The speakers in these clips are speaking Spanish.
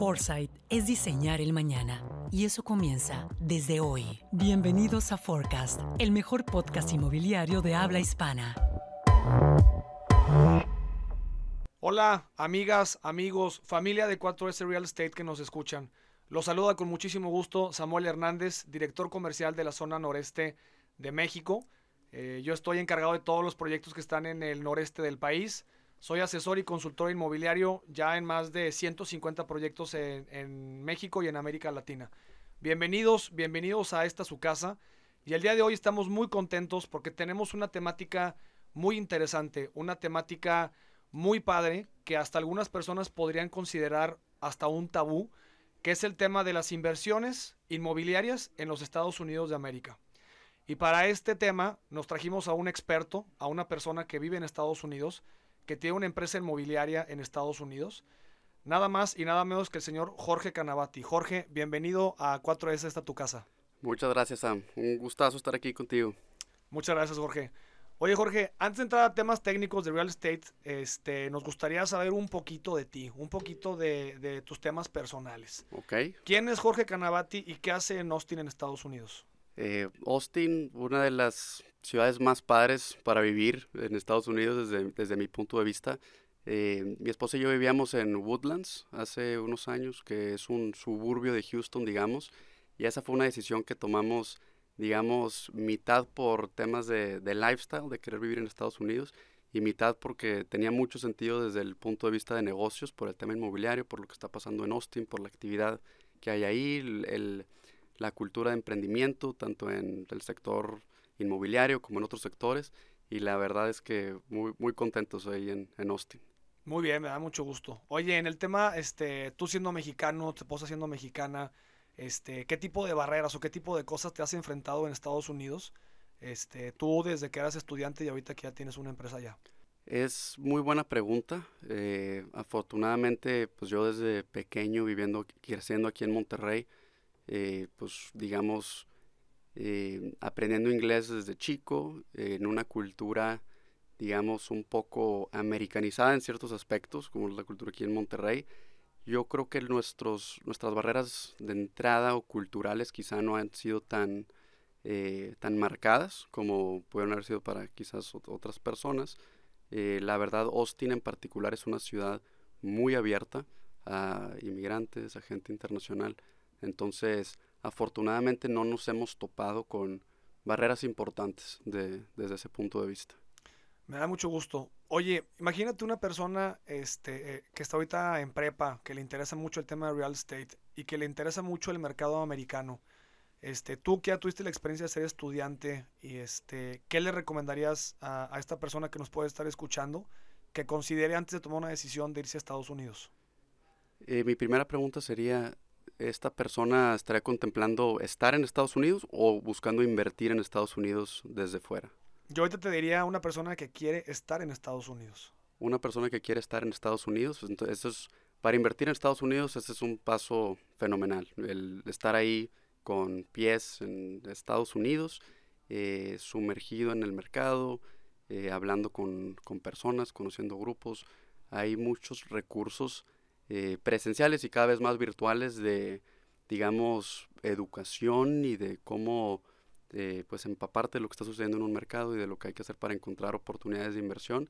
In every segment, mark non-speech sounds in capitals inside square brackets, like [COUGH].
Foresight es diseñar el mañana y eso comienza desde hoy. Bienvenidos a Forecast, el mejor podcast inmobiliario de habla hispana. Hola, amigas, amigos, familia de 4S Real Estate que nos escuchan. Los saluda con muchísimo gusto Samuel Hernández, director comercial de la zona noreste de México. Eh, yo estoy encargado de todos los proyectos que están en el noreste del país. Soy asesor y consultor inmobiliario ya en más de 150 proyectos en, México y en América Latina. Bienvenidos, bienvenidos a esta su casa. Y el día de hoy estamos muy contentos porque tenemos una temática muy interesante, una temática muy padre que hasta algunas personas podrían considerar hasta un tabú, que es el tema de las inversiones inmobiliarias en los Estados Unidos de América. Y para este tema nos trajimos a un experto, a una persona que vive en Estados Unidos, que tiene una empresa inmobiliaria en Estados Unidos. Nada más y nada menos que el señor Jorge Canavati. Jorge, bienvenido a 4S, esta tu casa. Muchas gracias, Sam. Un gustazo estar aquí contigo. Muchas gracias, Jorge. Oye, Jorge, antes de entrar a temas técnicos de real estate, este, nos gustaría saber un poquito de ti, un poquito de, de tus temas personales. Ok. ¿Quién es Jorge Canavati y qué hace en Austin, en Estados Unidos? Eh, Austin, una de las ciudades más padres para vivir en Estados Unidos desde, desde mi punto de vista. Eh, mi esposa y yo vivíamos en Woodlands hace unos años, que es un suburbio de Houston, digamos, y esa fue una decisión que tomamos, digamos, mitad por temas de, de lifestyle, de querer vivir en Estados Unidos, y mitad porque tenía mucho sentido desde el punto de vista de negocios, por el tema inmobiliario, por lo que está pasando en Austin, por la actividad que hay ahí, el, el la cultura de emprendimiento, tanto en el sector inmobiliario como en otros sectores. Y la verdad es que muy, muy contentos ahí en, en Austin. Muy bien, me da mucho gusto. Oye, en el tema, este, tú siendo mexicano, tu esposa siendo mexicana, este, ¿qué tipo de barreras o qué tipo de cosas te has enfrentado en Estados Unidos? Este, tú desde que eras estudiante y ahorita que ya tienes una empresa allá. Es muy buena pregunta. Eh, afortunadamente, pues yo desde pequeño viviendo, creciendo aquí en Monterrey, eh, pues digamos, eh, aprendiendo inglés desde chico, eh, en una cultura, digamos, un poco americanizada en ciertos aspectos, como la cultura aquí en Monterrey. Yo creo que nuestros, nuestras barreras de entrada o culturales quizá no han sido tan, tan marcadas como pueden haber sido para quizás otras personas. la verdad, Austin en particular es una ciudad muy abierta a inmigrantes, a gente internacional. Entonces, afortunadamente no nos hemos topado con barreras importantes de, desde ese punto de vista. Me da mucho gusto. Oye, imagínate una persona este, eh, que está ahorita en prepa, que le interesa mucho el tema de real estate y que le interesa mucho el mercado americano. Este, tú que ya tuviste la experiencia de ser estudiante, y este, ¿qué le recomendarías a, a esta persona que nos puede estar escuchando que considere antes de tomar una decisión de irse a Estados Unidos? Eh, mi primera pregunta sería, esta persona estaría contemplando estar en Estados Unidos o buscando invertir en Estados Unidos desde fuera? Yo ahorita te diría una persona que quiere estar en Estados Unidos. Una persona que quiere estar en Estados Unidos, pues, entonces eso es, para invertir en Estados Unidos ese es un paso fenomenal, el estar ahí con pies en Estados Unidos, eh, sumergido en el mercado, eh, hablando con, con personas, conociendo grupos, hay muchos recursos eh, presenciales y cada vez más virtuales de, digamos, educación y de cómo eh, pues empaparte de lo que está sucediendo en un mercado y de lo que hay que hacer para encontrar oportunidades de inversión.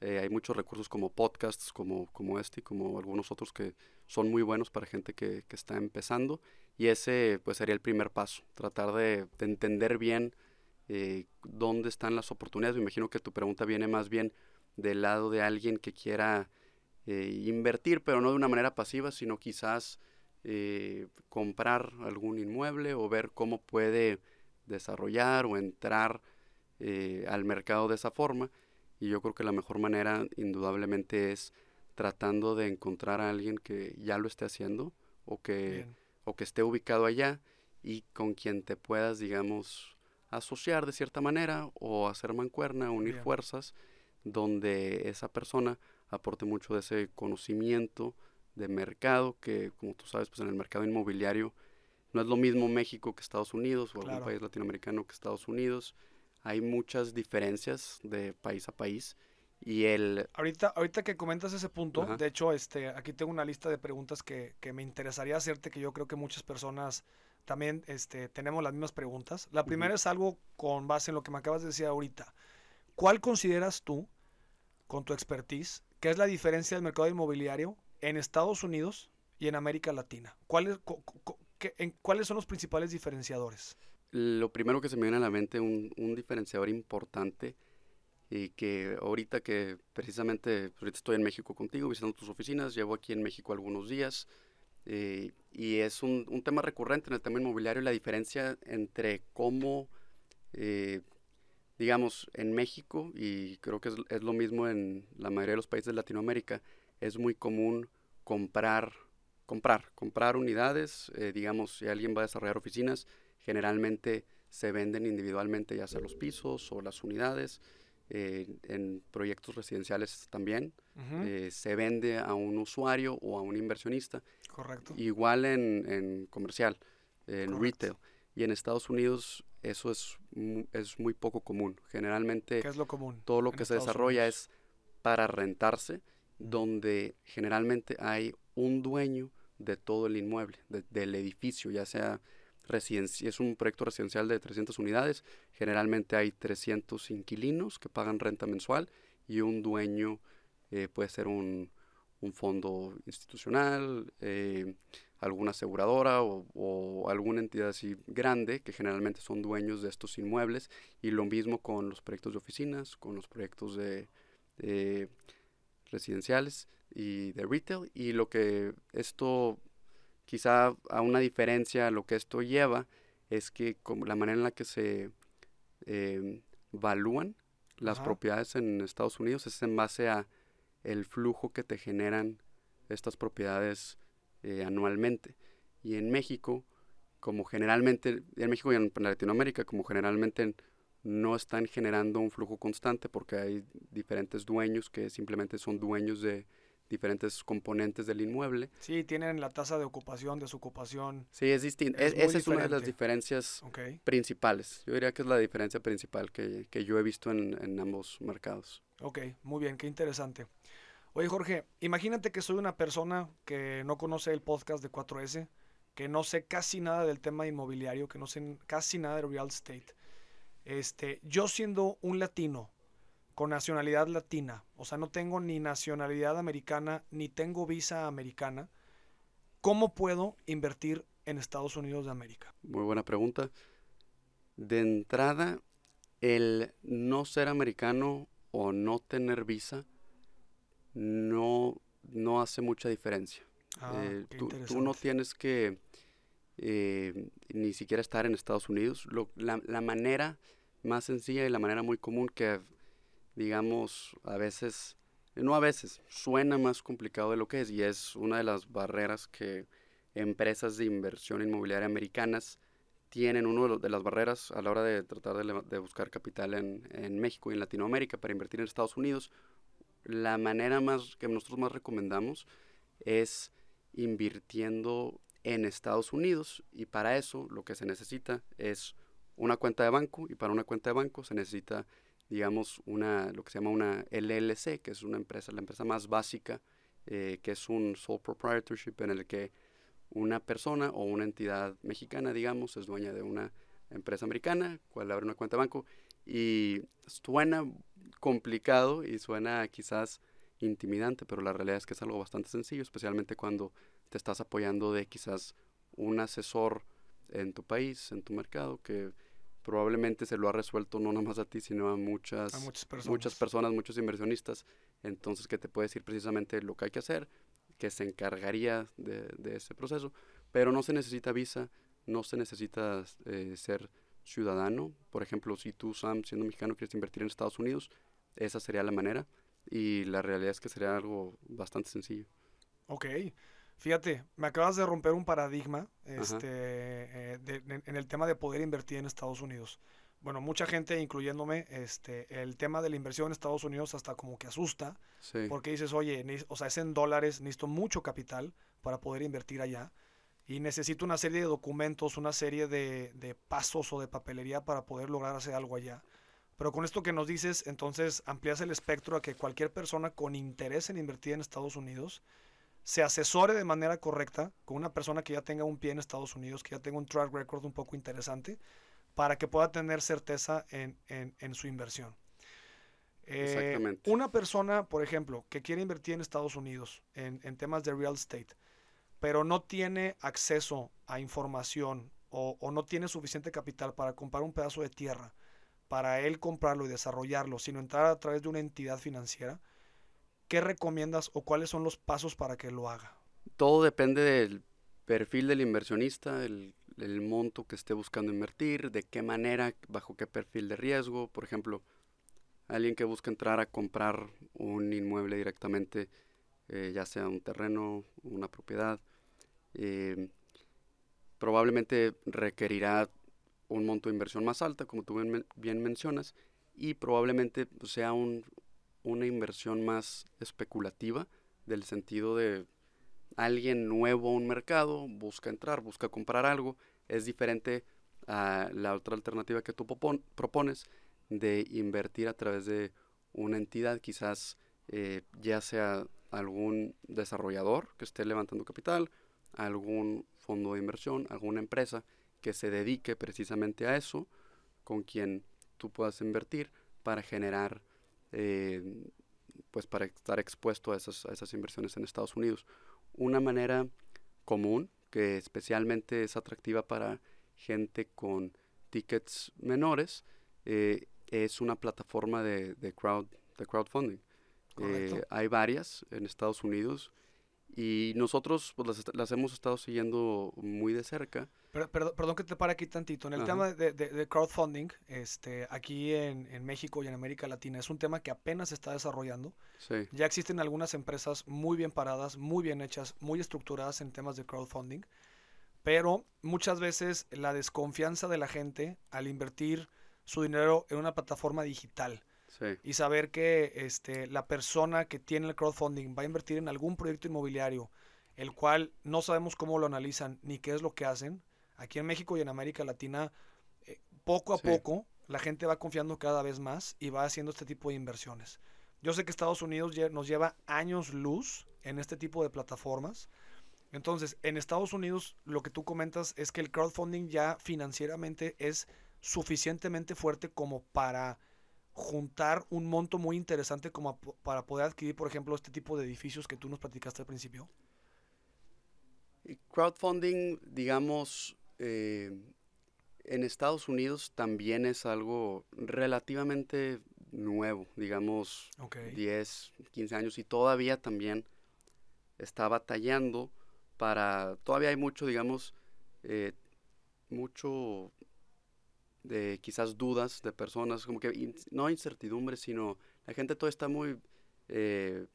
Eh, hay muchos recursos como podcasts, como, como este y como algunos otros que son muy buenos para gente que, que está empezando. Y ese pues sería el primer paso, tratar de, de entender bien dónde están las oportunidades. Me imagino que tu pregunta viene más bien del lado de alguien que quiera eh, invertir, pero no de una manera pasiva, sino quizás eh, comprar algún inmueble o ver cómo puede desarrollar o entrar eh, al mercado de esa forma. Y yo creo que la mejor manera indudablemente es tratando de encontrar a alguien que ya lo esté haciendo o que, o que esté ubicado allá y con quien te puedas, digamos, asociar de cierta manera o hacer mancuerna, unir fuerzas, donde esa persona aporte mucho de ese conocimiento de mercado, que como tú sabes, pues en el mercado inmobiliario no es lo mismo México que Estados Unidos o algún país latinoamericano que Estados Unidos. Hay muchas diferencias de país a país Y el... Ahorita, ahorita que comentas ese punto, de hecho, este, aquí tengo una lista de preguntas que, que, me interesaría hacerte, que yo creo que muchas personas también este, tenemos las mismas preguntas. La primera es algo con base en lo que me acabas de decir ahorita. ¿Cuál consideras tú, con tu expertise, que es la diferencia del mercado inmobiliario en Estados Unidos y en América Latina? ¿Cuáles, en, ¿Cuáles son los principales diferenciadores? Lo primero que se me viene a la mente, un, un diferenciador importante, y que ahorita que precisamente pues, ahorita estoy en México contigo visitando tus oficinas, llevo aquí en México algunos días eh, y es un, un, tema recurrente en el tema inmobiliario la diferencia entre cómo, eh, digamos, en México y creo que es, es, lo mismo en la mayoría de los países de Latinoamérica, es muy común comprar, comprar, comprar unidades, eh, digamos, si alguien va a desarrollar oficinas, generalmente se venden individualmente ya sea los pisos o las unidades en proyectos residenciales también. Eh, se vende a un usuario o a un inversionista. Correcto. Igual en, en comercial, en retail. Y en Estados Unidos eso es, es muy poco común. Generalmente ¿Qué es lo común todo lo que se desarrolla es para rentarse, donde generalmente hay un dueño de todo el inmueble, del edificio, ya sea es un proyecto residencial de 300 unidades. Generalmente hay 300 inquilinos que pagan renta mensual y un dueño eh, puede ser un, un, fondo institucional, eh, alguna aseguradora o, alguna entidad así grande que generalmente son dueños de estos inmuebles. Y lo mismo con los proyectos de oficinas, con los proyectos de, de residenciales y de retail. Y lo que esto quizá a una diferencia lo que esto lleva es que como la manera en la que se eh, evalúan las propiedades en Estados Unidos es en base a el flujo que te generan estas propiedades eh, anualmente. Y en México, como generalmente, en México y en Latinoamérica, como generalmente no están generando un flujo constante porque hay diferentes dueños que simplemente son dueños de diferentes componentes del inmueble. Sí, tienen la tasa de ocupación, desocupación. Sí, es distinto. esa es una de las diferencias principales. Yo diría que es la diferencia principal que, que yo he visto en, en, ambos mercados. Ok, muy bien, qué interesante. Oye, Jorge, imagínate que soy una persona que no conoce el podcast de 4S, que no sé casi nada del tema inmobiliario, que no sé casi nada de real estate. Este, yo siendo un latino, con nacionalidad latina. O sea, no tengo ni nacionalidad americana ni tengo visa americana. ¿Cómo puedo invertir en Estados Unidos de América? Muy buena pregunta. De entrada, el no ser americano o no tener visa no, no hace mucha diferencia. Ah, eh, tú, no tienes que eh, ni siquiera estar en Estados Unidos. la, la, manera más sencilla y la manera muy común que digamos, a veces, no a veces, suena más complicado de lo que es y es una de las barreras que empresas de inversión inmobiliaria americanas tienen, una de, las barreras a la hora de tratar de, buscar capital en, en, México y en Latinoamérica para invertir en Estados Unidos. La manera más que nosotros más recomendamos es invirtiendo en Estados Unidos y para eso lo que se necesita es una cuenta de banco y para una cuenta de banco se necesita digamos, una, lo que se llama una LLC, que es una empresa, la empresa más básica, eh, que es un sole proprietorship en el que una persona o una entidad mexicana, digamos, es dueña de una empresa americana, cual abre una cuenta de banco, y suena complicado y suena quizás intimidante, pero la realidad es que es algo bastante sencillo, especialmente cuando te estás apoyando de quizás un asesor en tu país, en tu mercado, que probablemente se lo ha resuelto no nomás a ti, sino a muchas, muchas, personas. muchas personas, muchos inversionistas. Entonces, que te puede decir precisamente lo que hay que hacer, que se encargaría de, ese proceso, pero no se necesita visa, no se necesita eh, ser ciudadano. Por ejemplo, si tú, Sam, siendo mexicano, quieres invertir en Estados Unidos, esa sería la manera. Y la realidad es que sería algo bastante sencillo. Ok. Fíjate, me acabas de romper un paradigma este, eh, en el tema de poder invertir en Estados Unidos. Bueno, mucha gente, incluyéndome, este, el tema de la inversión en Estados Unidos hasta como que asusta, porque dices, oye, o sea, es en dólares, necesito mucho capital para poder invertir allá y necesito una serie de documentos, una serie de, de pasos o de papelería para poder lograr hacer algo allá. Pero con esto que nos dices, entonces amplías el espectro a que cualquier persona con interés en invertir en Estados Unidos se asesore de manera correcta con una persona que ya tenga un pie en Estados Unidos, que ya tenga un track record un poco interesante, para que pueda tener certeza en, en, su inversión. Eh, una persona, por ejemplo, que quiere invertir en Estados Unidos en, en, temas de real estate, pero no tiene acceso a información o, no tiene suficiente capital para comprar un pedazo de tierra, para él comprarlo y desarrollarlo, sino entrar a través de una entidad financiera, ¿qué recomiendas o cuáles son los pasos para que lo haga? Todo depende del perfil del inversionista, el, monto que esté buscando invertir, de qué manera, bajo qué perfil de riesgo. Por ejemplo, alguien que busca entrar a comprar un inmueble directamente, eh, ya sea un terreno, una propiedad, eh, probablemente requerirá un monto de inversión más alta, como tú bien, mencionas, y probablemente pues, sea un, una inversión más especulativa, del sentido de alguien nuevo a un mercado, busca entrar, busca comprar algo, es diferente a la otra alternativa que tú propones de invertir a través de una entidad, quizás eh, ya sea algún desarrollador que esté levantando capital, algún fondo de inversión, alguna empresa que se dedique precisamente a eso, con quien tú puedas invertir para generar, eh, pues para estar expuesto a esas, a esas inversiones en Estados Unidos. Una manera común, que especialmente es atractiva para gente con tickets menores, eh, es una plataforma de, de, crowd, de crowdfunding. Eh, hay varias en Estados Unidos y nosotros pues, las, las, hemos estado siguiendo muy de cerca. perdón, que te pare aquí tantito. En el tema de, de, crowdfunding, este, aquí en, en, México y en América Latina, es un tema que apenas se está desarrollando. Sí. Ya existen algunas empresas muy bien paradas, muy bien hechas, muy estructuradas en temas de crowdfunding. Pero muchas veces la desconfianza de la gente al invertir su dinero en una plataforma digital y saber que este, la persona que tiene el crowdfunding va a invertir en algún proyecto inmobiliario, el cual no sabemos cómo lo analizan ni qué es lo que hacen. Aquí en México y en América Latina, eh, poco a poco, la gente va confiando cada vez más y va haciendo este tipo de inversiones. Yo sé que Estados Unidos nos lleva años luz en este tipo de plataformas. Entonces, en Estados Unidos lo que tú comentas es que el crowdfunding ya financieramente es suficientemente fuerte como para juntar un monto muy interesante como para poder adquirir, por ejemplo, este tipo de edificios que tú nos platicaste al principio? Crowdfunding, digamos, eh, en Estados Unidos también es algo relativamente nuevo, digamos 10, 15 años y todavía también está batallando para, todavía hay mucho, digamos, eh, mucho de quizás dudas de personas, como que no incertidumbre, sino la gente todo está muy eh,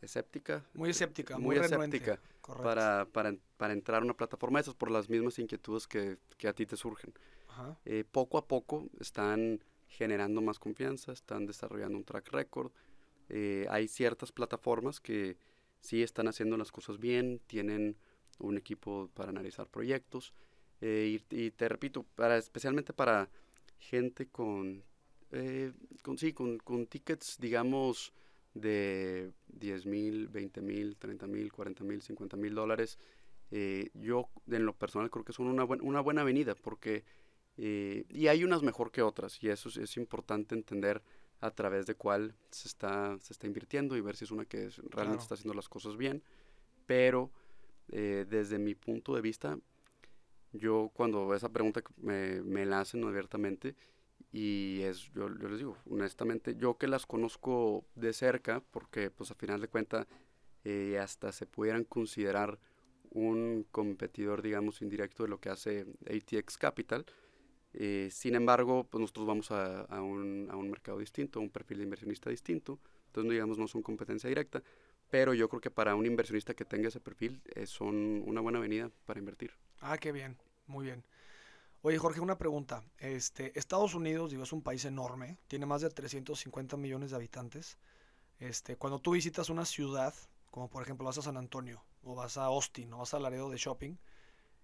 escéptica. Muy escéptica, muy, escéptica para, para, para, entrar a una plataforma de esas por las mismas inquietudes que, que a ti te surgen. Eh, poco a poco están generando más confianza, están desarrollando un track record. Eh, hay ciertas plataformas que sí están haciendo las cosas bien, tienen un equipo para analizar proyectos eh, y, te repito, para, especialmente para gente con, eh, con sí, con, con, tickets, digamos, de 10 mil, 20 mil, 30 mil, 40 mil, 50 mil dólares, eh, yo en lo personal creo que son una, una buena avenida porque, y hay unas mejor que otras, y eso es, importante entender a través de cuál se está, se está invirtiendo y ver si es una que realmente está haciendo las cosas bien, pero desde mi punto de vista, yo cuando esa pregunta me, me la hacen abiertamente y es, yo, les digo, honestamente, yo que las conozco de cerca, porque pues a final de cuentas eh, hasta se pudieran considerar un competidor, digamos, indirecto de lo que hace ATX Capital. Eh, sin embargo, pues nosotros vamos a, a, un, a, un, mercado distinto, a un perfil de inversionista distinto, entonces digamos no son competencia directa, pero yo creo que para un inversionista que tenga ese perfil eh, son una buena avenida para invertir. Ah, qué bien, muy bien. Oye, Jorge, una pregunta. Este, Estados Unidos, digo, es un país enorme, tiene más de 350 millones de habitantes. Este, cuando tú visitas una ciudad, como por ejemplo vas a San Antonio, o vas a Austin, o vas a Laredo de shopping,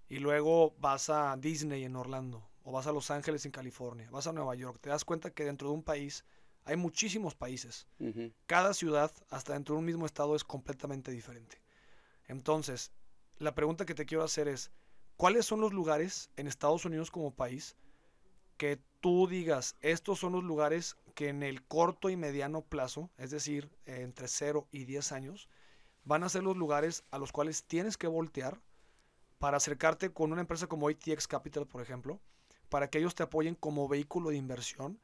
y luego vas a Disney en Orlando, o vas a Los Ángeles en California, vas a Nueva York, te das cuenta que dentro de un país hay muchísimos países. Cada ciudad, hasta dentro de un mismo estado, es completamente diferente. Entonces, la pregunta que te quiero hacer es, ¿cuáles son los lugares en Estados Unidos como país que tú digas, estos son los lugares que en el corto y mediano plazo, es decir, entre 0 y 10 años, van a ser los lugares a los cuales tienes que voltear para acercarte con una empresa como ATX Capital, por ejemplo, para que ellos te apoyen como vehículo de inversión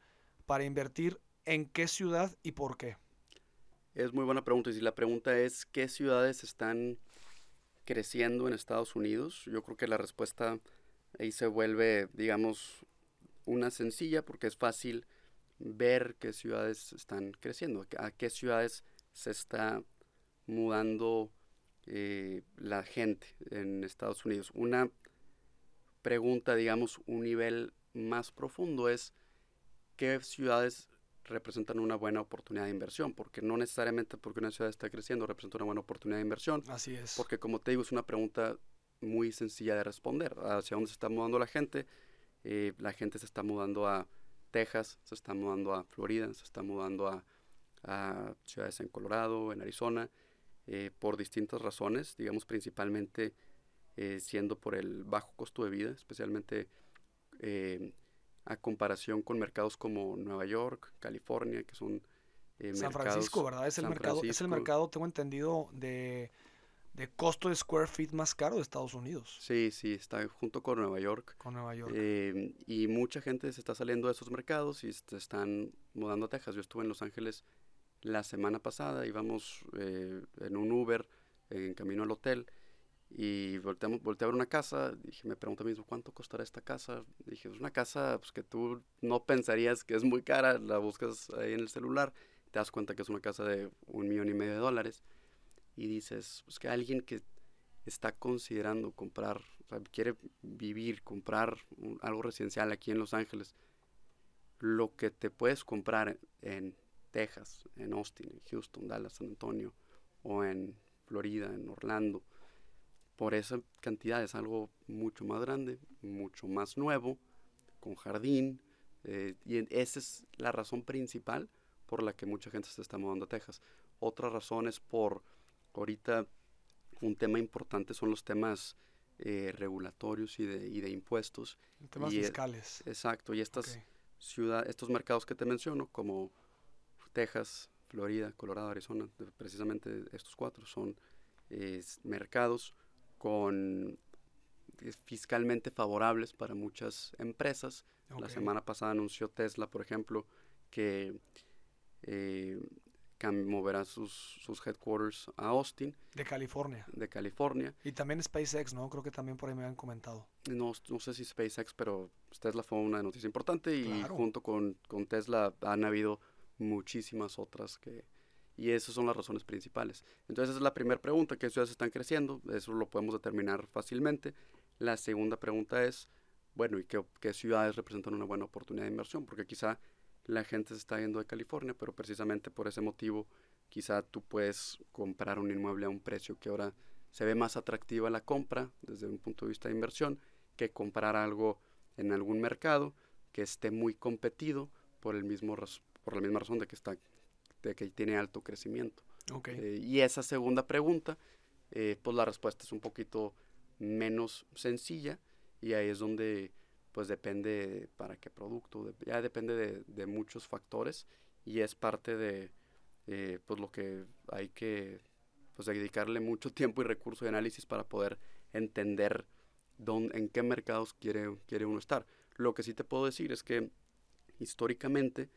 para invertir en qué ciudad y por qué? Es muy buena pregunta. Y si la pregunta es, ¿qué ciudades están creciendo en Estados Unidos? Yo creo que la respuesta ahí se vuelve, digamos, una sencilla porque es fácil ver qué ciudades están creciendo, a qué ciudades se está mudando eh, la gente en Estados Unidos. Una pregunta, digamos, un nivel más profundo es qué ciudades representan una buena oportunidad de inversión, porque no necesariamente porque una ciudad está creciendo representa una buena oportunidad de inversión. Así es. Porque como te digo, es una pregunta muy sencilla de responder. ¿Hacia dónde se está mudando la gente? Eh, la gente se está mudando a Texas, se está mudando a Florida, se está mudando a, ciudades en Colorado, en Arizona, eh, por distintas razones, digamos principalmente eh, siendo por el bajo costo de vida, especialmente a comparación con mercados como Nueva York, California, que son San Francisco, ¿verdad? Es el mercado, es el mercado, tengo entendido, de de costo de square feet más caro de Estados Unidos. Sí, sí, está junto con Nueva York. Con Nueva York. Eh, y mucha gente se está saliendo de esos mercados y se están mudando a Texas. Yo estuve en Los Ángeles la semana pasada, íbamos eh, en un Uber en camino al hotel y volteamos, volteé a ver una casa, dije, me pregunté mismo, ¿cuánto costará esta casa? Dije, es una casa pues, que tú no pensarías que es muy cara, la buscas ahí en el celular, te das cuenta que es una casa de un millón y medio de dólares y dices, pues que alguien que está considerando comprar, o sea, quiere vivir, comprar algo residencial aquí en Los Ángeles, lo que te puedes comprar en Texas, en Austin, en Houston, Dallas, San Antonio, o en Florida, en Orlando, por esa cantidad es algo mucho más grande, mucho más nuevo, con jardín, eh, y esa es la razón principal por la que mucha gente se está mudando a Texas. Otra razón es por ahorita un tema importante son los temas eh, regulatorios y de, y de impuestos. Temas fiscales. exacto, y estas ciudad, estos mercados que te menciono, como Texas, Florida, Colorado, Arizona, precisamente estos cuatro son mercados con fiscalmente favorables para muchas empresas. La semana pasada anunció Tesla, por ejemplo, que eh, moverá sus, sus headquarters a Austin. De California. De California. Y también SpaceX, ¿no? Creo que también por ahí me habían comentado. No, no sé si SpaceX, pero Tesla fue una noticia importante y junto con, con, Tesla han habido muchísimas otras que... Y esas son las razones principales. Entonces esa es la primera pregunta, ¿qué ciudades están creciendo? Eso lo podemos determinar fácilmente. La segunda pregunta es, bueno, ¿y qué, qué ciudades representan una buena oportunidad de inversión? Porque quizá la gente se está yendo de California, pero precisamente por ese motivo quizá tú puedes comprar un inmueble a un precio que ahora se ve más atractiva la compra desde un punto de vista de inversión que comprar algo en algún mercado que esté muy competido por el mismo por la misma razón de que está de que tiene alto crecimiento. Eh, y esa segunda pregunta, eh, pues la respuesta es un poquito menos sencilla y ahí es donde pues depende para qué producto, ya depende de, muchos factores y es parte de eh, pues lo que hay que pues dedicarle mucho [LAUGHS] tiempo y recurso de análisis para poder entender dónde, en qué mercados quiere, quiere uno estar. Lo que sí te puedo decir es que históricamente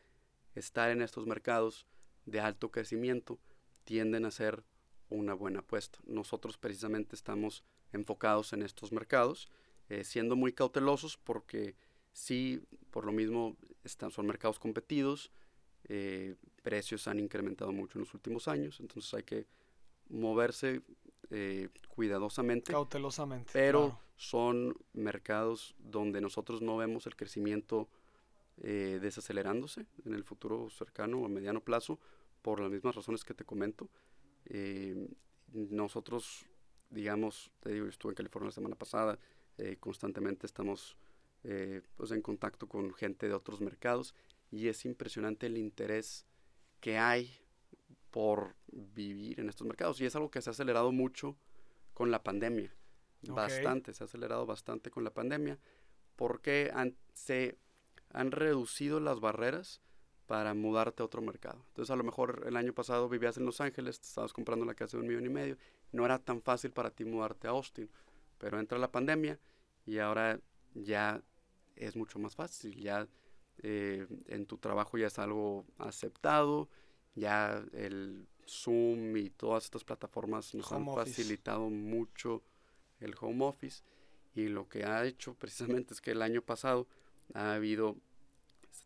estar en estos mercados de alto crecimiento tienden a ser una buena apuesta. Nosotros precisamente estamos enfocados en estos mercados eh, siendo muy cautelosos porque sí, por lo mismo, están, son mercados competidos, eh, precios han incrementado mucho en los últimos años, entonces hay que moverse eh, cuidadosamente. Cautelosamente. Pero son mercados donde nosotros no vemos el crecimiento desacelerándose en el futuro cercano o mediano plazo por las mismas razones que te comento. nosotros, digamos, te digo, estuve en California la semana pasada, eh, constantemente estamos eh, pues en contacto con gente de otros mercados y es impresionante el interés que hay por vivir en estos mercados y es algo que se ha acelerado mucho con la pandemia. Bastante, se ha acelerado bastante con la pandemia porque han, se han reducido las barreras para mudarte a otro mercado. Entonces a lo mejor el año pasado vivías en Los Ángeles, estabas comprando la casa de un millón y medio, no era tan fácil para ti mudarte a Austin, pero entra la pandemia y ahora ya es mucho más fácil, ya eh, en tu trabajo ya es algo aceptado, ya el Zoom y todas estas plataformas nos han facilitado mucho el home office y lo que ha hecho precisamente es que el año pasado ha habido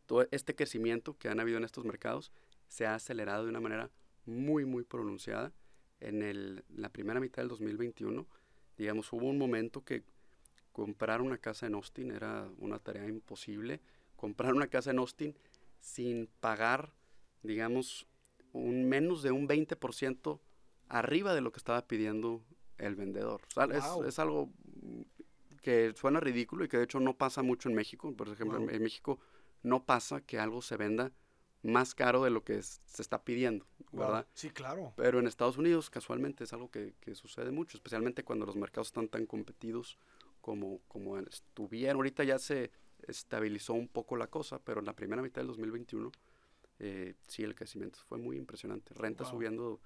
todo este crecimiento que han habido en estos mercados se ha acelerado de una manera muy muy pronunciada en el, la primera mitad del 2021 digamos hubo un momento que comprar una casa en Austin era una tarea imposible comprar una casa en Austin sin pagar digamos un menos de un 20% arriba de lo que estaba pidiendo el vendedor. es, algo que suena ridículo y que de hecho no pasa mucho en México. Por ejemplo, en, México no pasa que algo se venda más caro de lo que se está pidiendo, ¿verdad? Sí, claro. Pero en Estados Unidos casualmente es algo que, sucede mucho, especialmente cuando los mercados están tan competidos como, como estuvieron. Ahorita ya se estabilizó un poco la cosa, pero en la primera mitad del 2021 eh, sí, el crecimiento fue muy impresionante. Renta subiendo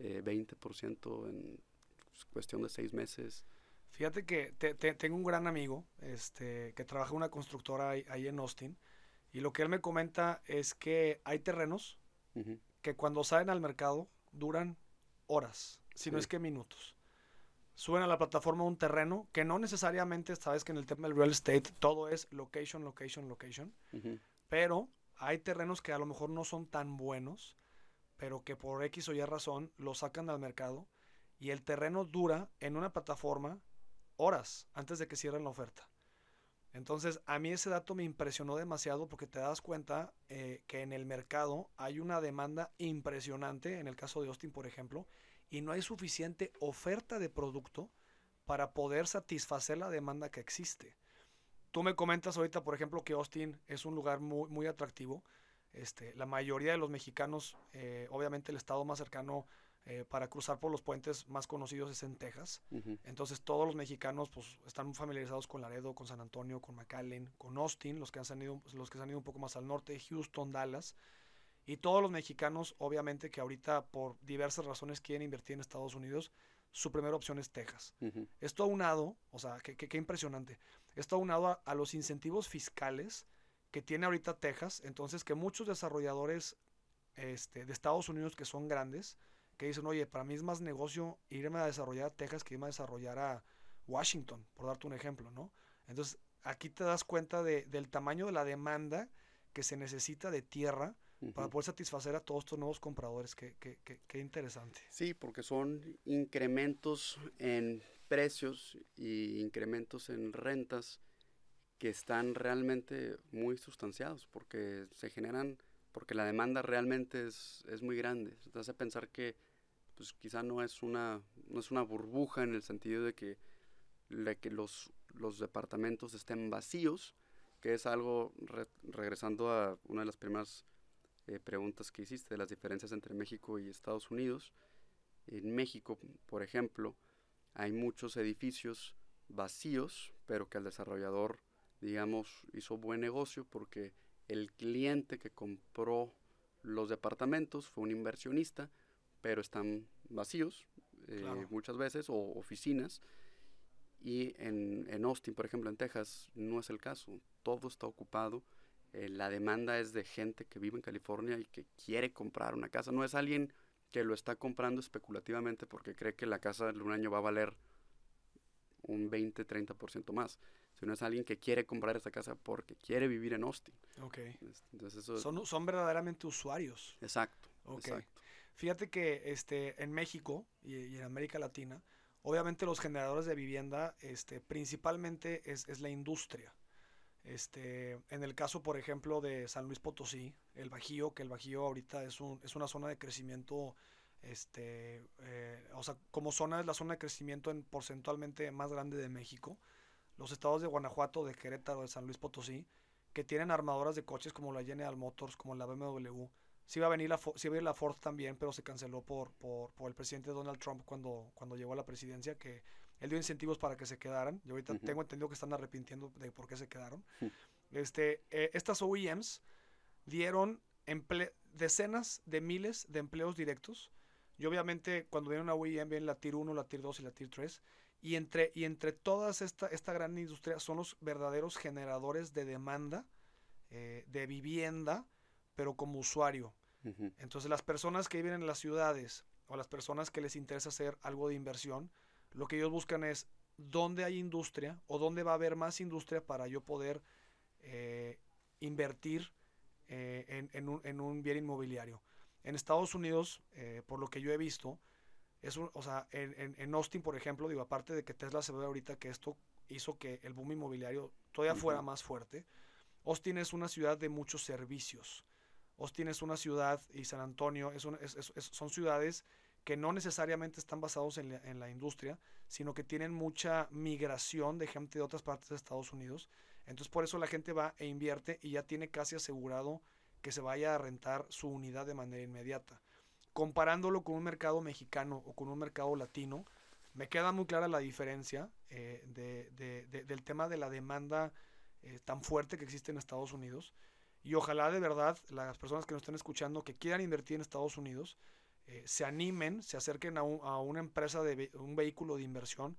eh, 20% en cuestión de seis meses. Fíjate que tengo un gran amigo este, que trabaja en una constructora ahí, en Austin y lo que él me comenta es que hay terrenos que cuando salen al mercado duran horas, si no es que minutos. Suben a la plataforma un terreno que no necesariamente, sabes que en el tema del real estate todo es location, location, location, pero hay terrenos que a lo mejor no son tan buenos, pero que por X o Y razón lo sacan al mercado y el terreno dura en una plataforma horas antes de que cierren la oferta. Entonces, a mí ese dato me impresionó demasiado porque te das cuenta eh, que en el mercado hay una demanda impresionante, en el caso de Austin, por ejemplo, y no hay suficiente oferta de producto para poder satisfacer la demanda que existe. Tú me comentas ahorita, por ejemplo, que Austin es un lugar muy, muy atractivo. Este, la mayoría de los mexicanos, eh, obviamente el estado más cercano eh, para cruzar por los puentes más conocidos es en Texas. Entonces todos los mexicanos pues, están familiarizados con Laredo, con San Antonio, con McAllen, con Austin, los que, han ido, los que se han ido un poco más al norte, Houston, Dallas. Y todos los mexicanos, obviamente que ahorita por diversas razones quieren invertir en Estados Unidos, su primera opción es Texas. Esto aunado, o sea, qué impresionante, esto aunado a, a, los incentivos fiscales que tiene ahorita Texas, entonces que muchos desarrolladores este, de Estados Unidos que son grandes, que dicen, oye, para mí es más negocio irme a desarrollar a Texas que irme a desarrollar a Washington, por darte un ejemplo, ¿no? Entonces, aquí te das cuenta de, del tamaño de la demanda que se necesita de tierra para poder satisfacer a todos estos nuevos compradores. Qué, qué, qué, interesante. Sí, porque son incrementos en precios y incrementos en rentas que están realmente muy sustanciados porque se generan, porque la demanda realmente es, es muy grande. Te hace pensar que pues quizá no es una, no es una burbuja en el sentido de que, de que los, los departamentos estén vacíos, que es algo, regresando a una de las primeras eh, preguntas que hiciste de las diferencias entre México y Estados Unidos. En México, por ejemplo, hay muchos edificios vacíos, pero que el desarrollador, digamos, hizo buen negocio porque el cliente que compró los departamentos fue un inversionista, pero están vacíos eh, muchas veces, o oficinas. Y en, en Austin, por ejemplo, en Texas, no es el caso. Todo está ocupado eh, la demanda es de gente que vive en California y que quiere comprar una casa. No es alguien que lo está comprando especulativamente porque cree que la casa en un año va a valer un 20, 30% más, sino es alguien que quiere comprar esa casa porque quiere vivir en Austin. Ok. Entonces son, son verdaderamente usuarios. Exacto. exacto. Fíjate que este, en México y, en América Latina, obviamente los generadores de vivienda este, principalmente es, es la industria. Este, en el caso, por ejemplo, de San Luis Potosí, el Bajío, que el Bajío ahorita es, un, es una zona de crecimiento, este, eh, o sea, como zona es la zona de crecimiento en porcentualmente más grande de México. los estados de Guanajuato, de Querétaro, de San Luis Potosí, que tienen armadoras de coches como la General Motors, como la BMW. Sí iba a venir la, sí iba a la Ford también, pero se canceló por, por, por, el presidente Donald Trump cuando, cuando llegó a la presidencia, que él dio incentivos para que se quedaran. Y ahorita tengo entendido que están arrepintiendo de por qué se quedaron. este, eh, estas OEMs dieron decenas de miles de empleos directos. Y obviamente cuando viene una OEM viene la Tier 1, la Tier 2 y la Tier 3. Y entre, y entre todas esta, esta gran industria son los verdaderos generadores de demanda eh, de vivienda, pero como usuario. Entonces las personas que viven en las ciudades o las personas que les interesa hacer algo de inversión, lo que ellos buscan es dónde hay industria o dónde va a haber más industria para yo poder eh, invertir eh, en, un, en, un, bien inmobiliario. En Estados Unidos, eh, por lo que yo he visto, es un, o sea, en, en, Austin, por ejemplo, digo, aparte de que Tesla se ve ahorita que esto hizo que el boom inmobiliario todavía fuera más fuerte, Austin es una ciudad de muchos servicios. Austin es una ciudad y San Antonio es, son ciudades que no necesariamente están basados en la, en la, industria, sino que tienen mucha migración de gente de otras partes de Estados Unidos. Entonces por eso la gente va e invierte y ya tiene casi asegurado que se vaya a rentar su unidad de manera inmediata. Comparándolo con un mercado mexicano o con un mercado latino, me queda muy clara la diferencia eh, de, de, del tema de la demanda eh, tan fuerte que existe en Estados Unidos. Y ojalá de verdad las personas que nos estén escuchando que quieran invertir en Estados Unidos eh, se animen, se acerquen a, a una empresa de un vehículo de inversión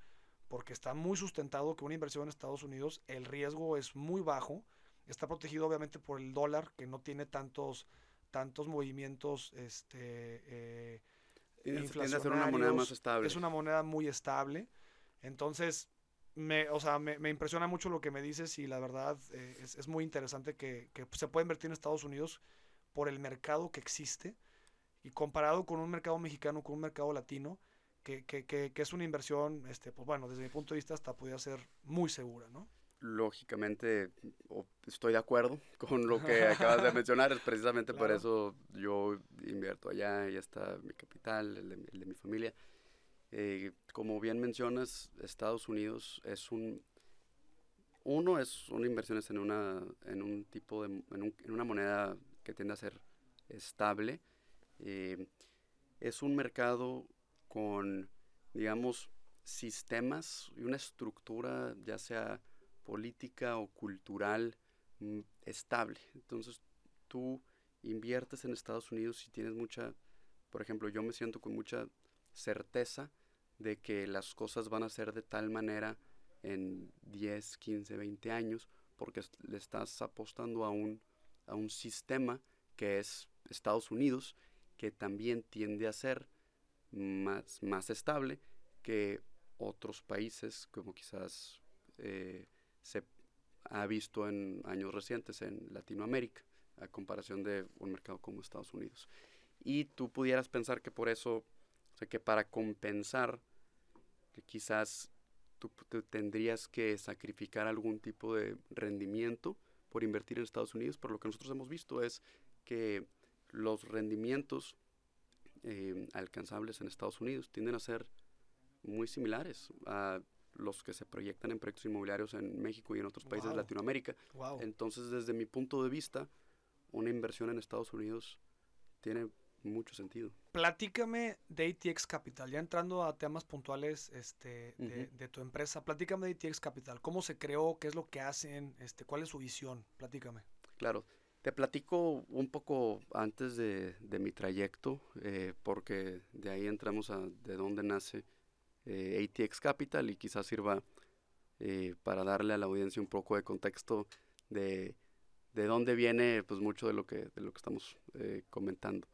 porque está muy sustentado que una inversión en Estados Unidos el riesgo es muy bajo, está protegido obviamente por el dólar que no tiene tantos tantos movimientos este eh, inflacionarios. una moneda más estable. Es una moneda muy estable. Entonces, me, o sea, me, impresiona mucho lo que me dices y la verdad eh, es, es, muy interesante que, que, se puede invertir en Estados Unidos por el mercado que existe y comparado con un mercado mexicano, con un mercado latino, que, que, que, es una inversión, este, pues bueno, desde mi punto de vista hasta podría ser muy segura, ¿no? Lógicamente estoy de acuerdo [LAUGHS] con lo que [LAUGHS] acabas de mencionar, es precisamente por eso yo invierto allá, ya está mi capital, el de, mi familia. Eh, como bien mencionas, Estados Unidos es un... Uno es una inversión en, una, en un tipo de... En, un, en una moneda que tiende a ser estable. Eh, es un mercado con, digamos, sistemas y una estructura, ya sea política o cultural, mm, estable. Entonces, tú inviertes en Estados Unidos y tienes mucha, por ejemplo, yo me siento con mucha certeza de que las cosas van a ser de tal manera en 10, 15, 20 años, porque le estás apostando a un, a un sistema que es Estados Unidos, que también tiende a ser más, más estable que otros países, como quizás eh, se ha visto en años recientes en Latinoamérica, a comparación de un mercado como Estados Unidos. Y tú pudieras pensar que por eso, o sea, que para compensar, que quizás tú tendrías que sacrificar algún tipo de rendimiento por invertir en Estados Unidos, pero lo que nosotros hemos visto es que los rendimientos eh, alcanzables en Estados Unidos tienden a ser muy similares a los que se proyectan en proyectos inmobiliarios en México y en otros países de Latinoamérica. Entonces, desde mi punto de vista, una inversión en Estados Unidos tiene mucho sentido. Platícame de ATX Capital, ya entrando a temas puntuales este, de, de, tu empresa, platícame de ATX Capital, cómo se creó, qué es lo que hacen, este, cuál es su visión, platícame. Claro, te platico un poco antes de, mi trayecto, eh, porque de ahí entramos a de dónde nace eh, ATX Capital y quizás sirva eh, para darle a la audiencia un poco de contexto de, de dónde viene pues mucho de lo que, de lo que estamos comentando.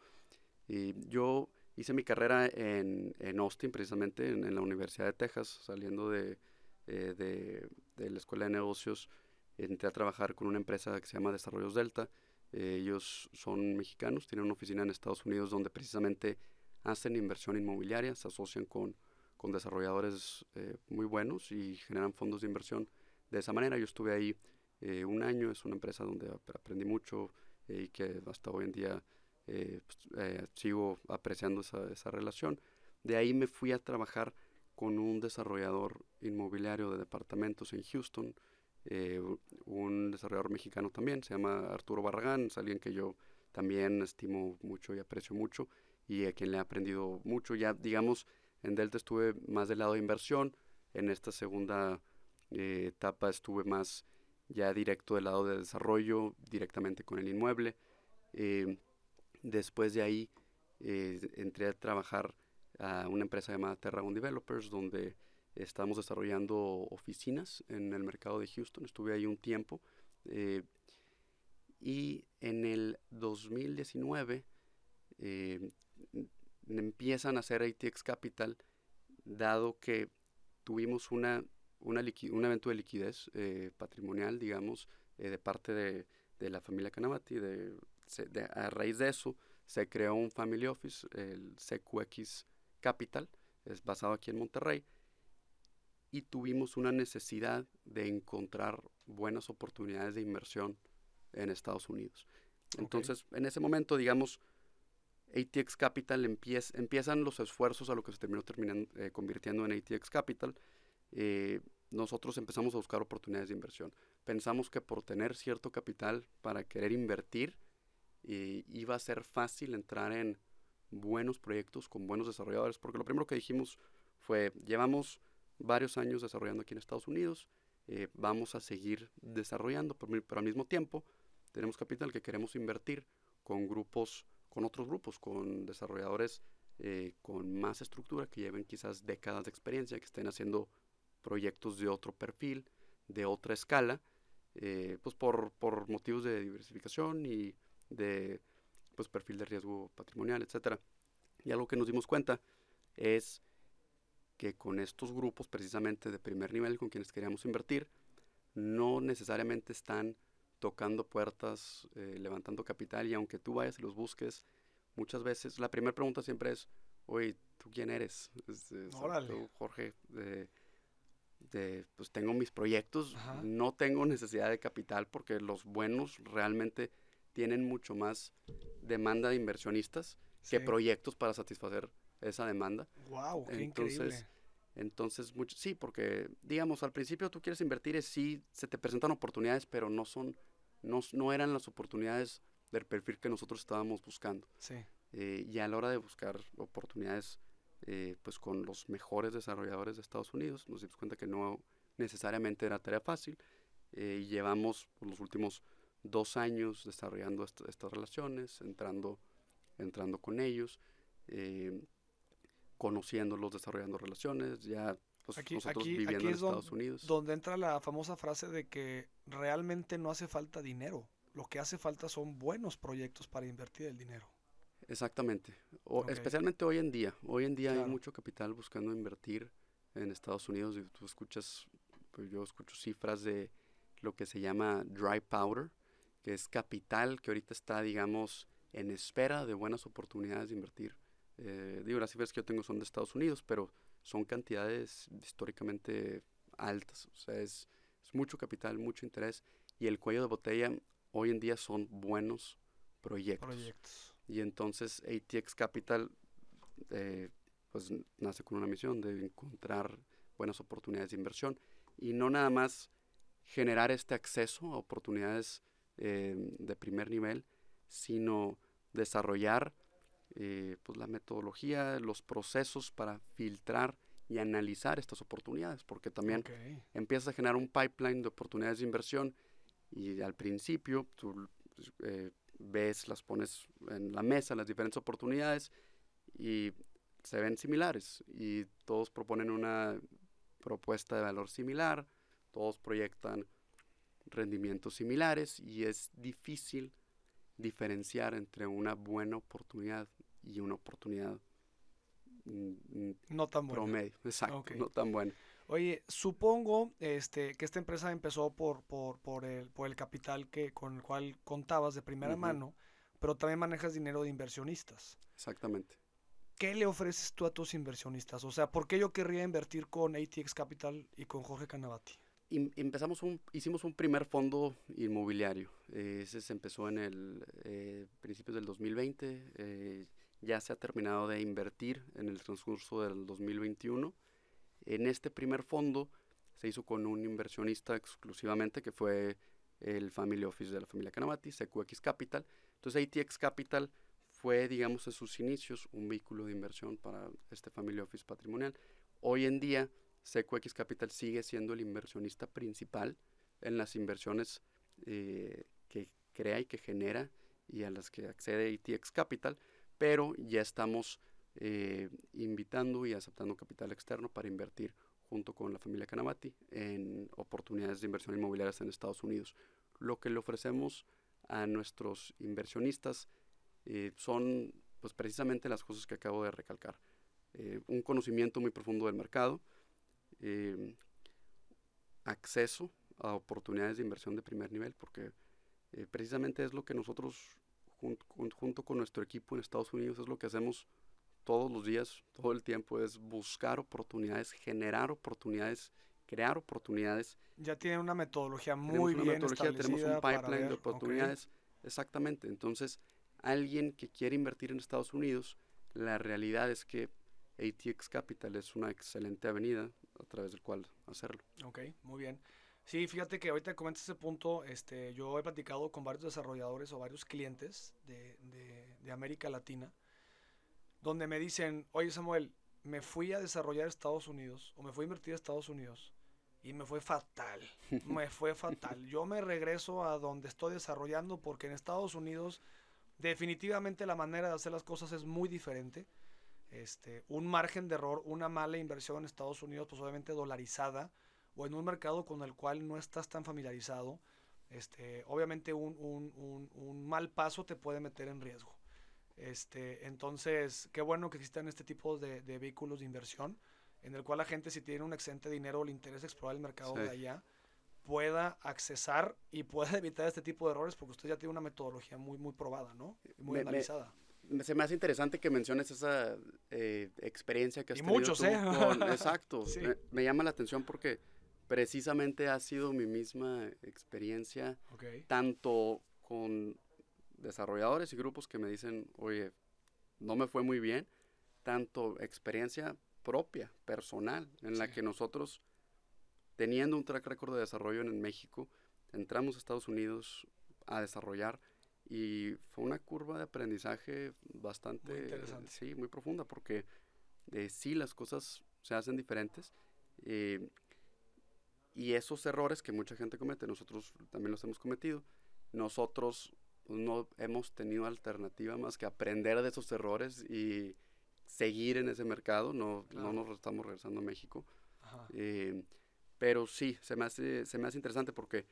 Y yo hice mi carrera en, en Austin, precisamente en, la Universidad de Texas, saliendo de, de, de la Escuela de Negocios entré a trabajar con una empresa que se llama Desarrollos Delta. Eh, ellos son mexicanos, tienen una oficina en Estados Unidos donde precisamente hacen inversión inmobiliaria, se asocian con, con desarrolladores eh, muy buenos y generan fondos de inversión de esa manera. Yo estuve ahí eh, un año, es una empresa donde aprendí mucho y que hasta hoy en día pues, sigo apreciando esa, esa relación. De ahí me fui a trabajar con un desarrollador inmobiliario de departamentos en Houston, eh, un desarrollador mexicano también, se llama Arturo Barragán, es alguien que yo también estimo mucho y aprecio mucho y a quien le he aprendido mucho. Ya, digamos, en Delta estuve más del lado de inversión, en esta segunda eh, etapa estuve más ya directo del lado de desarrollo, directamente con el inmueble. Eh, después de ahí entré a trabajar a una empresa llamada Terragon Developers, donde estamos desarrollando oficinas en el mercado de Houston. Estuve ahí un tiempo. Eh, y en el 2019 eh, empiezan a hacer ATX Capital, dado que tuvimos una, una un evento de liquidez eh, patrimonial, digamos, de parte de, de, la familia Canavati. De, a raíz de eso, se creó un Family Office, el CQX Capital, es basado aquí en Monterrey, y tuvimos una necesidad de encontrar buenas oportunidades de inversión en Estados Unidos. Entonces, en ese momento, digamos, ATX Capital empieza, empiezan los esfuerzos a lo que se terminó terminando, eh, convirtiendo en ATX Capital. Eh, nosotros empezamos a buscar oportunidades de inversión. Pensamos que por tener cierto capital para querer invertir, eh, iba a ser fácil entrar en buenos proyectos con buenos desarrolladores, porque lo primero que dijimos fue, llevamos varios años desarrollando aquí en Estados Unidos, eh, vamos a seguir desarrollando, pero, al mismo tiempo tenemos capital que queremos invertir con grupos, con otros grupos, con desarrolladores eh, con más estructura, que lleven quizás décadas de experiencia, que estén haciendo proyectos de otro perfil, de otra escala, eh, pues por, por motivos de diversificación y de pues perfil de riesgo patrimonial, etcétera. Y algo que nos dimos cuenta es que con estos grupos precisamente de primer nivel con quienes queríamos invertir, no necesariamente están tocando puertas, eh, levantando capital y aunque tú vayas y los busques, muchas veces la primera pregunta siempre es, oye, ¿tú quién eres? Órale. Jorge, de, pues tengo mis proyectos, no tengo necesidad de capital porque los buenos realmente tienen mucho más demanda de inversionistas que proyectos para satisfacer esa demanda. Wow, qué entonces, increíble. Entonces, mucho, sí, porque digamos, al principio tú quieres invertir, y sí, se te presentan oportunidades, pero no son, no, no eran las oportunidades del perfil que nosotros estábamos buscando. Sí. Eh, y a la hora de buscar oportunidades, eh, pues con los mejores desarrolladores de Estados Unidos, nos dimos cuenta que no necesariamente era tarea fácil. Eh, y llevamos los últimos dos años desarrollando estas relaciones, entrando, entrando con ellos, eh, conociéndolos, desarrollando relaciones, ya pues, nosotros viviendo en Estados Unidos. Donde entra la famosa frase de que realmente no hace falta dinero, lo que hace falta son buenos proyectos para invertir el dinero. Exactamente, especialmente hoy en día. Hoy en día hay mucho capital buscando invertir en Estados Unidos y tú escuchas, pues yo escucho cifras de lo que se llama dry powder, que es capital que ahorita está, digamos, en espera de buenas oportunidades de invertir. Eh, digo, las cifras que yo tengo son de Estados Unidos, pero son cantidades históricamente altas. O sea, es, mucho capital, mucho interés. Y el cuello de botella hoy en día son buenos proyectos. proyectos. Y entonces ATX Capital eh, pues nace con una misión de encontrar buenas oportunidades de inversión y no nada más generar este acceso a oportunidades eh, de primer nivel, sino desarrollar eh, pues la metodología, los procesos para filtrar y analizar estas oportunidades, porque también empiezas a generar un pipeline de oportunidades de inversión y al principio tú eh, ves, las pones en la mesa, las diferentes oportunidades y se ven similares y todos proponen una propuesta de valor similar, todos proyectan rendimientos similares y es difícil diferenciar entre una buena oportunidad y una oportunidad mm, mm, no tan buena. promedio, exacto, no tan buena. Oye, supongo este, que esta empresa empezó por, por, por, el, por el capital que, con el cual contabas de primera mano, pero también manejas dinero de inversionistas. Exactamente. ¿Qué le ofreces tú a tus inversionistas? O sea, ¿por qué yo querría invertir con ATX Capital y con Jorge Canavati? Empezamos un, hicimos un primer fondo inmobiliario. Eh, ese se empezó en el eh, principios del 2020. Eh, ya se ha terminado de invertir en el transcurso del 2021. En este primer fondo se hizo con un inversionista exclusivamente que fue el Family Office de la familia Canamati, CQX Capital. Entonces ATX Capital fue, digamos, en sus inicios un vehículo de inversión para este Family Office patrimonial. Hoy en día, CQX Capital sigue siendo el inversionista principal en las inversiones eh, que crea y que genera y a las que accede ATX Capital, pero ya estamos eh, invitando y aceptando capital externo para invertir junto con la familia Canavati en oportunidades de inversión inmobiliaria en Estados Unidos. Lo que le ofrecemos a nuestros inversionistas eh, son pues precisamente las cosas que acabo de recalcar. Un conocimiento muy profundo del mercado, eh, acceso a oportunidades de inversión de primer nivel, porque precisamente es lo que nosotros junto con nuestro equipo en Estados Unidos es lo que hacemos todos los días, todo el tiempo, es buscar oportunidades, generar oportunidades, crear oportunidades. Ya tienen una metodología muy tenemos una metodología, Tenemos un pipeline de oportunidades. Exactamente. Entonces, alguien que quiere invertir en Estados Unidos, la realidad es que ATX Capital es una excelente avenida a través del cual hacerlo. Ok, muy bien. Sí, fíjate que ahorita comentas ese punto, este, yo he platicado con varios desarrolladores o varios clientes de, de, de América Latina donde me dicen, oye Samuel, me fui a desarrollar Estados Unidos o me fui a invertir a Estados Unidos y me fue fatal, [LAUGHS] me fue fatal. Yo me regreso a donde estoy desarrollando porque en Estados Unidos definitivamente la manera de hacer las cosas es muy diferente. Este, un margen de error, una mala inversión en Estados Unidos, pues obviamente dolarizada, o en un mercado con el cual no estás tan familiarizado, este, obviamente un, un, un mal paso te puede meter en riesgo. Este, entonces, qué bueno que existan este tipo de, vehículos de inversión, en el cual la gente, si tiene un excedente de dinero o le interesa explorar el mercado de allá, pueda accesar y pueda [LAUGHS] evitar este tipo de errores, porque usted ya tiene una metodología muy, muy probada, ¿no? muy analizada. Se me hace interesante que menciones esa eh, experiencia que has y muchos, ¿eh? [LAUGHS] exacto. Me, llama la atención porque precisamente ha sido mi misma experiencia, tanto con desarrolladores y grupos que me dicen, oye, no me fue muy bien, tanto experiencia propia, personal, en la que nosotros, teniendo un track record de desarrollo en México, entramos a Estados Unidos a desarrollar y fue una curva de aprendizaje bastante, muy interesante. sí, muy profunda, porque eh, sí las cosas se hacen diferentes. Eh, y esos errores que mucha gente comete, nosotros también los hemos cometido. Nosotros no hemos tenido alternativa más que aprender de esos errores y seguir en ese mercado, no, no nos estamos regresando a México. Eh, pero sí, se me, hace, se me hace interesante porque,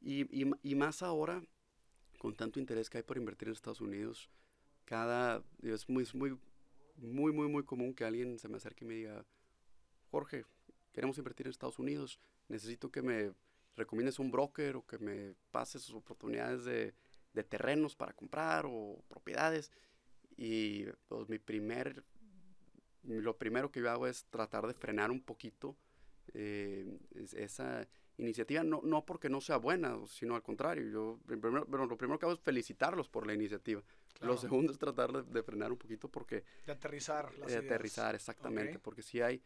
y, y, y, más ahora, con tanto interés que hay por invertir en Estados Unidos, cada, es muy, muy, muy, muy, muy común que alguien se me acerque y me diga, Jorge, queremos invertir en Estados Unidos, necesito que me recomiendes un broker o que me pases oportunidades de, de terrenos para comprar o propiedades. Y pues mi primer, lo primero que yo hago es tratar de frenar un poquito eh, esa iniciativa, no, no porque no sea buena, sino al contrario. Yo, primero, pero lo primero que hago es felicitarlos por la iniciativa. Lo segundo es tratar de, frenar un poquito porque... De aterrizar las De aterrizar, exactamente, porque si hay,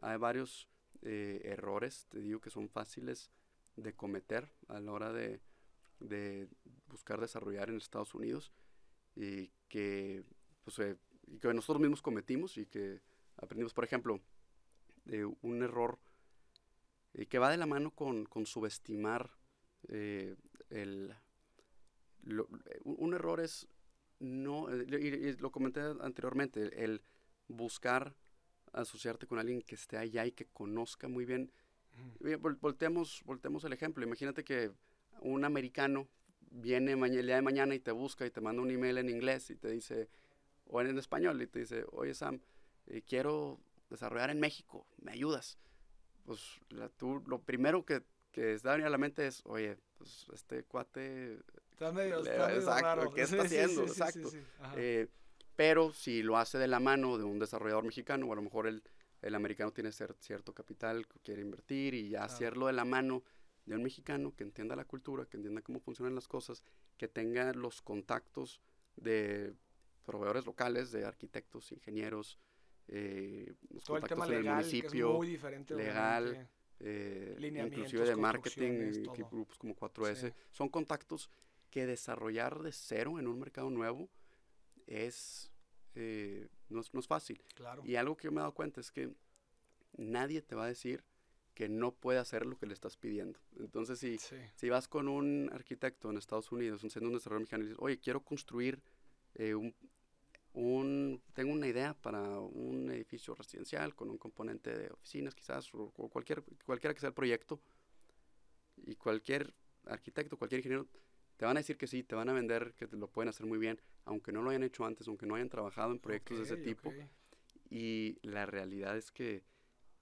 hay varios eh, errores, te digo, que son fáciles de cometer a la hora de, de buscar desarrollar en Estados Unidos y que, pues, eh, y que nosotros mismos cometimos y que aprendimos, por ejemplo, de un error eh, que va de la mano con, con subestimar eh, el... un error es no, y, lo comenté anteriormente, el buscar asociarte con alguien que esté allá y que conozca muy bien. Voltemos, voltemos el ejemplo. Imagínate que un americano viene el día de mañana y te busca y te manda un email en inglés y te dice, o en español, y te dice, oye Sam, eh, quiero desarrollar en México, ¿me ayudas? Pues la, tú, lo primero que, que está a la mente es, oye, pues este cuate... Está medio, exacto, ¿qué está haciendo? exacto. Eh, pero si lo hace de la mano de un desarrollador mexicano, o a lo mejor el, el americano tiene cierto capital que quiere invertir y ya hacerlo de la mano de un mexicano que entienda la cultura, que entienda cómo funcionan las cosas, que tenga los contactos de proveedores locales, de arquitectos, ingenieros, eh, los Todo el contactos tema en el legal, que es municipio, muy diferente. legal, eh, inclusive de marketing, grupos como 4S. Sí. Son contactos que desarrollar de cero en un mercado nuevo es, eh, no, es no es fácil. Claro. Y algo que yo me he dado cuenta es que nadie te va a decir que no puede hacer lo que le estás pidiendo. Entonces, si, Sí. si vas con un arquitecto en Estados Unidos, un centro de desarrollo mexicano, y dices, oye, quiero construir eh, un, un- tengo una idea para un edificio residencial con un componente de oficinas quizás, o, o cualquier, cualquiera que sea el proyecto, y cualquier arquitecto, cualquier ingeniero, te van a decir que sí, te van a vender que te lo pueden hacer muy bien, aunque no lo hayan hecho antes, aunque no hayan trabajado en proyectos de ese tipo. Y la realidad es que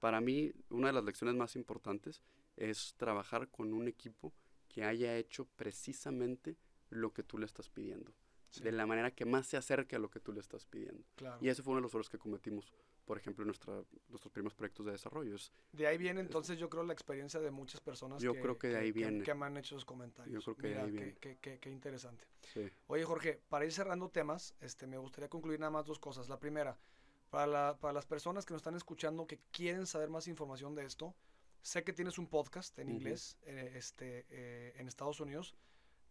para mí una de las lecciones más importantes es trabajar con un equipo que haya hecho precisamente lo que tú le estás pidiendo, Sí, de la manera que más se acerque a lo que tú le estás pidiendo. claro. Y ese fue uno de los errores que cometimos, por ejemplo, en nuestra, nuestros primeros proyectos de desarrollo. Es- De ahí viene entonces yo creo la experiencia de muchas personas Yo creo que de ahí viene. que me han hecho esos comentarios. Yo creo que de Mira, ahí qué- viene. qué- interesante. sí. Oye, Jorge, para ir cerrando temas, este, me gustaría concluir nada más dos cosas. La primera, para, la- para las personas que nos están escuchando que quieren saber más información de esto, sé que tienes un podcast en inglés eh, este, eh, en Estados Unidos.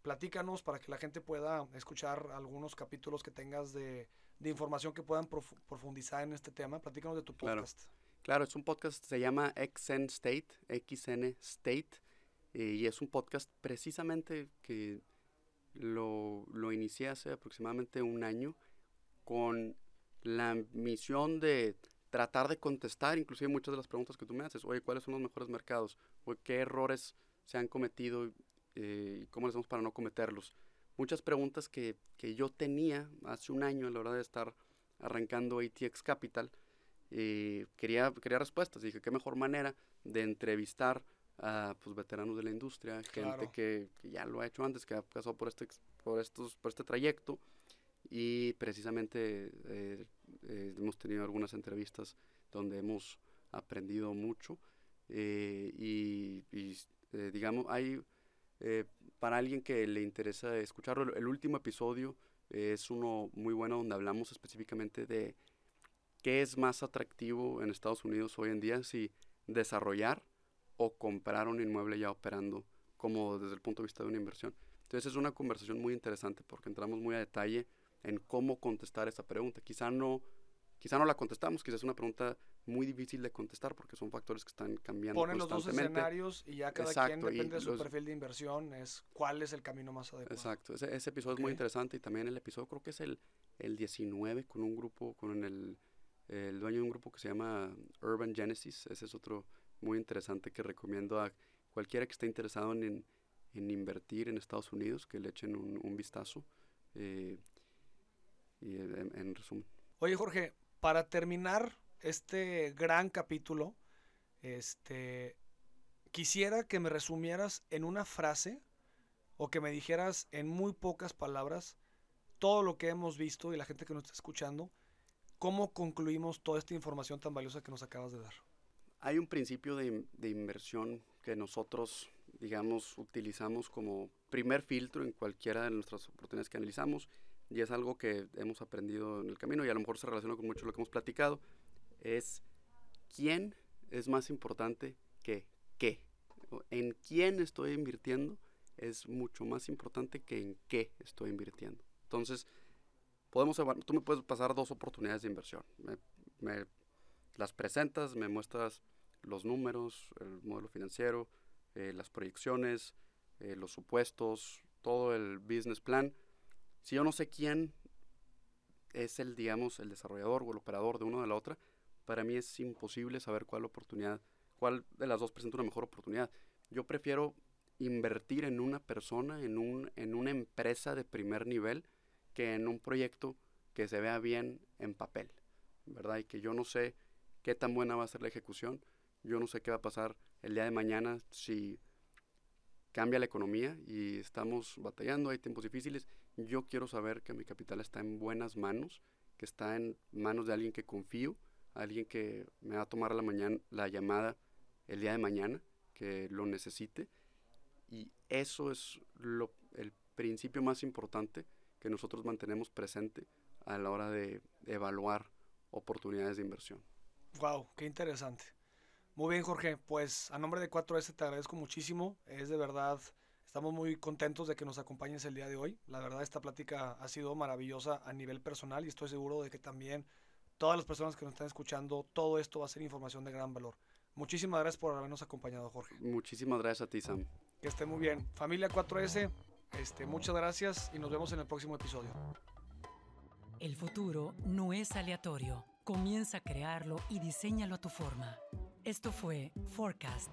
Platícanos para que la gente pueda escuchar algunos capítulos que tengas de, de información que puedan profu- profundizar en este tema. Platícanos de tu podcast. Claro, es un podcast, se llama XN State, XN State, y es un podcast precisamente que lo, lo inicié hace aproximadamente un año con la misión de tratar de contestar inclusive muchas de las preguntas que tú me haces. Oye, ¿cuáles son los mejores mercados? Oye, ¿qué errores se han cometido eh, cómo les hacemos para no cometerlos? Muchas preguntas que, que yo tenía hace un año a la hora de estar arrancando ATX Capital. eh, quería, quería respuestas. Dije, qué mejor manera de entrevistar a pues, veteranos de la industria, gente Claro. que, que ya lo ha hecho antes, que ha pasado por este, por estos, por este trayecto. Y precisamente eh, eh, hemos tenido algunas entrevistas donde hemos aprendido mucho. eh, y, y, eh, digamos, hay, eh, para alguien que le interesa escucharlo, el, último episodio es uno muy bueno donde hablamos específicamente de qué es más atractivo en Estados Unidos hoy en día, si desarrollar o comprar un inmueble ya operando como desde el punto de vista de una inversión. Entonces es una conversación muy interesante porque entramos muy a detalle en cómo contestar esa pregunta. Quizá no, quizá no la contestamos, quizás es una pregunta muy difícil de contestar porque son factores que están cambiando Ponen los dos constantemente. escenarios y ya cada Exacto, quien, depende de su los- perfil de inversión, es cuál es el camino más adecuado. Exacto, ese, ese episodio es muy interesante y también el episodio creo que es el, el 19 con un grupo, con el, el dueño de un grupo que se llama Urban Genesis, ese es otro muy interesante que recomiendo a cualquiera que esté interesado en, en invertir en Estados Unidos, que le echen un, un vistazo. eh, y en, en resumen. Oye, Jorge, para terminar este gran capítulo, este, quisiera que me resumieras en una frase o que me dijeras en muy pocas palabras todo lo que hemos visto y la gente que nos está escuchando, cómo concluimos toda esta información tan valiosa que nos acabas de dar. Hay un principio de, de inversión que nosotros, digamos, utilizamos como primer filtro en cualquiera de nuestras oportunidades que analizamos y es algo que hemos aprendido en el camino y a lo mejor se relaciona con mucho lo que hemos platicado, es quién es más importante que qué. En quién estoy invirtiendo es mucho más importante que en qué estoy invirtiendo. Entonces, podemos tú me puedes pasar dos oportunidades de inversión. Me, me las presentas, me muestras los números, el modelo financiero, eh, las proyecciones, eh, los supuestos, todo el business plan. Si yo no sé quién es el, digamos, el desarrollador o el operador de una o de la otra, para mí es imposible saber cuál oportunidad, cuál de las dos presenta una mejor oportunidad. Yo prefiero invertir en una persona, en, un, en una empresa de primer nivel, que en un proyecto que se vea bien en papel, ¿verdad? Y que yo no sé qué tan buena va a ser la ejecución, yo no sé qué va a pasar el día de mañana si cambia la economía y estamos batallando, hay tiempos difíciles. Yo quiero saber que mi capital está en buenas manos, que está en manos de alguien que confío, alguien que me va a tomar la, mañana, la llamada el día de mañana, que lo necesite. Y eso es lo, el principio más importante que nosotros mantenemos presente a la hora de evaluar oportunidades de inversión. Wow, qué interesante. Muy bien, Jorge. Pues a nombre de 4S te agradezco muchísimo. Es de verdad, estamos muy contentos de que nos acompañes el día de hoy. La verdad, esta plática ha sido maravillosa a nivel personal y estoy seguro de que también todas las personas que nos están escuchando, todo esto va a ser información de gran valor. Muchísimas gracias por habernos acompañado, Jorge. Muchísimas gracias a ti, Sam. Que esté muy bien. Familia 4S, este, muchas gracias y nos vemos en el próximo episodio. El futuro no es aleatorio. Comienza a crearlo y diseñalo a tu forma. Esto fue Forecast